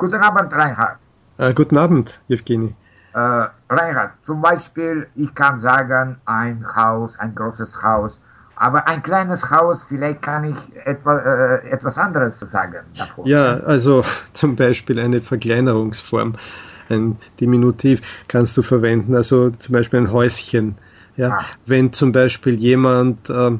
Guten Abend, Reinhard. Äh, guten Abend, Evgeny. Äh, Reinhard, zum Beispiel, ich kann sagen, ein Haus, ein großes Haus, aber ein kleines Haus, vielleicht kann ich etwa, äh, etwas anderes sagen davor. Ja, also zum Beispiel eine Verkleinerungsform, ein Diminutiv kannst du verwenden, also zum Beispiel ein Häuschen. Ja, ah. wenn zum Beispiel jemand äh,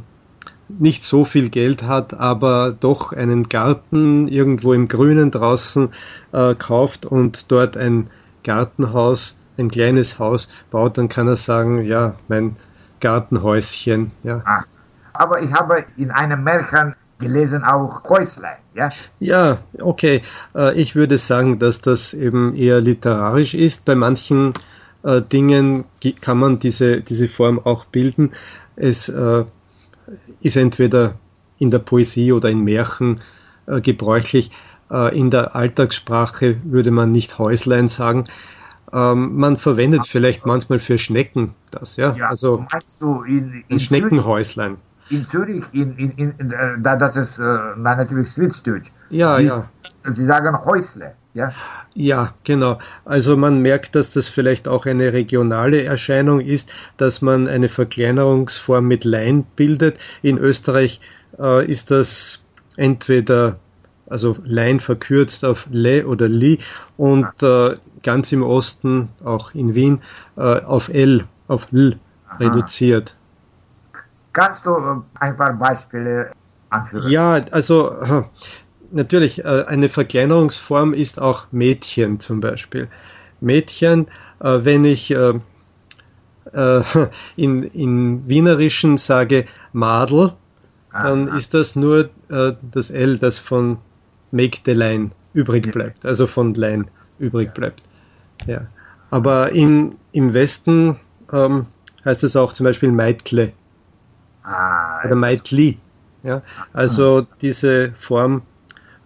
nicht so viel Geld hat, aber doch einen Garten irgendwo im Grünen draußen äh, kauft und dort ein Gartenhaus ein kleines Haus baut, dann kann er sagen, ja, mein Gartenhäuschen. Ja. Ah, aber ich habe in einem Märchen gelesen auch Häuslein, ja? Ja, okay. Äh, ich würde sagen, dass das eben eher literarisch ist. Bei manchen äh, Dingen kann man diese, diese Form auch bilden. Es äh, ist entweder in der Poesie oder in Märchen äh, gebräuchlich. Äh, in der Alltagssprache würde man nicht Häuslein sagen. Ähm, man verwendet vielleicht manchmal für Schnecken das, ja. ja also du in, in ein Schneckenhäuslein. In Zürich, in, in, in, in äh, da, das ist äh, natürlich Schweizdeutsch. Ja, Sie, ja. Sie sagen Häusle. Ja? ja, genau. Also man merkt, dass das vielleicht auch eine regionale Erscheinung ist, dass man eine Verkleinerungsform mit Lein bildet. In Österreich äh, ist das entweder also Lein verkürzt auf Le oder Li und äh, ganz im Osten, auch in Wien, äh, auf L, auf L Aha. reduziert. Kannst du ein paar Beispiele anführen? Ja, also natürlich, äh, eine Verkleinerungsform ist auch Mädchen zum Beispiel. Mädchen, äh, wenn ich äh, in, in Wienerischen sage Madel, dann Aha. ist das nur das L, das von Line übrig bleibt, also von Line übrig bleibt. Ja. Aber in, im Westen ähm, heißt es auch zum Beispiel Meitkle ah, oder Meitli. Ja? Also diese Form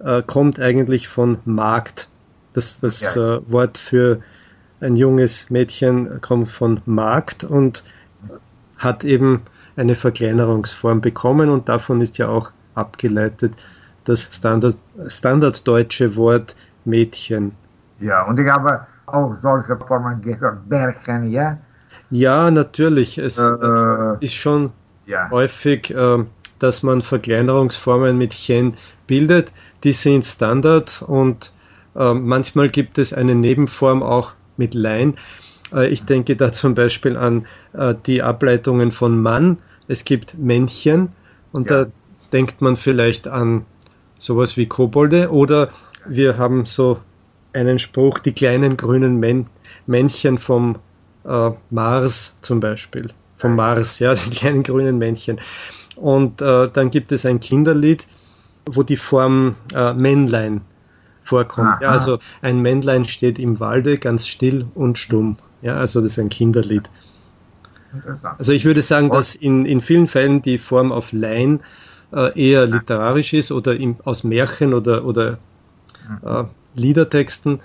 äh, kommt eigentlich von Markt. Das, das äh, Wort für ein junges Mädchen kommt von Markt und hat eben eine Verkleinerungsform bekommen und davon ist ja auch abgeleitet das Standard, standarddeutsche Wort Mädchen. Ja, und ich habe auch solche Formen gehört, Bärchen, ja? Ja, natürlich. Es äh, ist schon ja. häufig, äh, dass man Verkleinerungsformen mit Chen bildet. Die sind Standard und äh, manchmal gibt es eine Nebenform auch mit Lein. Äh, ich denke da zum Beispiel an äh, die Ableitungen von Mann. Es gibt Männchen und ja. da denkt man vielleicht an sowas wie Kobolde oder wir haben so einen Spruch, die kleinen grünen Män Männchen vom äh, Mars zum Beispiel. Vom Mars, ja, die kleinen grünen Männchen. Und äh, dann gibt es ein Kinderlied, wo die Form äh, Männlein vorkommt. Ja, also ein Männlein steht im Walde ganz still und stumm. Ja, also das ist ein Kinderlied. Also ich würde sagen, dass in, in vielen Fällen die Form auf Lein äh, eher literarisch ist oder im, aus Märchen oder, oder äh, Liedertexten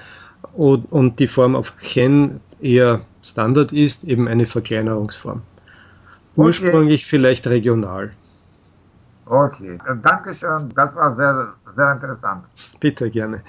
und, und die Form auf Chen eher Standard ist, eben eine Verkleinerungsform. Ursprünglich okay. vielleicht regional. Okay, Dankeschön, das war sehr, sehr interessant. Bitte gerne.